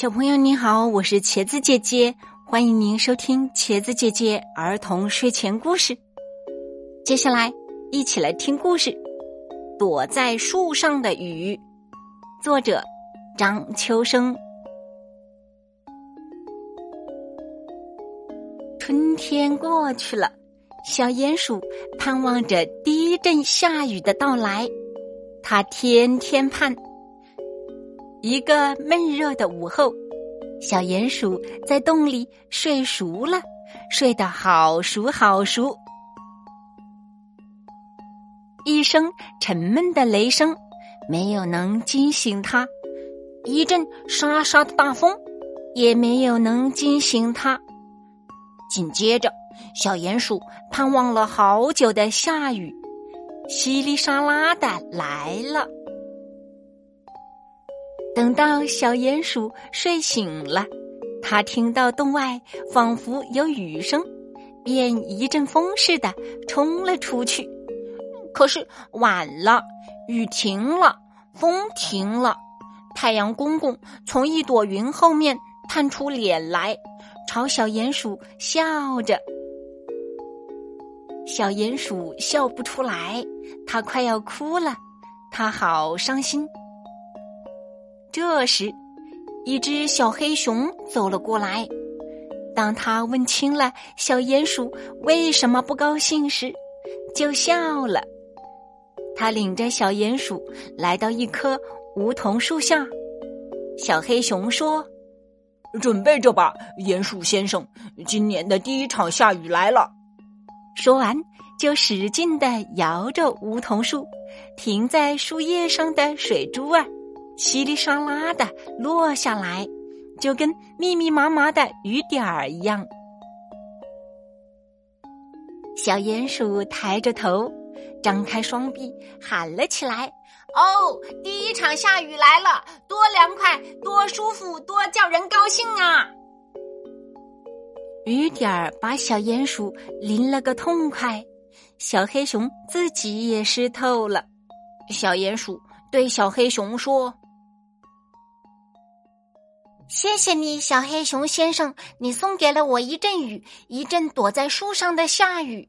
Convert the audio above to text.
小朋友你好，我是茄子姐姐，欢迎您收听茄子姐姐儿童睡前故事。接下来一起来听故事《躲在树上的雨》，作者张秋生。春天过去了，小鼹鼠盼望着第一阵下雨的到来，它天天盼。一个闷热的午后，小鼹鼠在洞里睡熟了，睡得好熟好熟。一声沉闷的雷声没有能惊醒它，一阵沙沙的大风也没有能惊醒它。紧接着，小鼹鼠盼望了好久的下雨，稀里沙拉的来了。等到小鼹鼠睡醒了，他听到洞外仿佛有雨声，便一阵风似的冲了出去。可是晚了，雨停了，风停了，太阳公公从一朵云后面探出脸来，朝小鼹鼠笑着。小鼹鼠笑不出来，它快要哭了，它好伤心。这时，一只小黑熊走了过来。当他问清了小鼹鼠为什么不高兴时，就笑了。他领着小鼹鼠来到一棵梧桐树下。小黑熊说：“准备着吧，鼹鼠先生，今年的第一场下雨来了。”说完，就使劲的摇着梧桐树，停在树叶上的水珠儿。稀里沙拉的落下来，就跟密密麻麻的雨点儿一样。小鼹鼠抬着头，张开双臂，喊了起来：“哦，第一场下雨来了，多凉快，多舒服，多叫人高兴啊！”雨点儿把小鼹鼠淋了个痛快，小黑熊自己也湿透了。小鼹鼠对小黑熊说。谢谢你，小黑熊先生，你送给了我一阵雨，一阵躲在树上的下雨。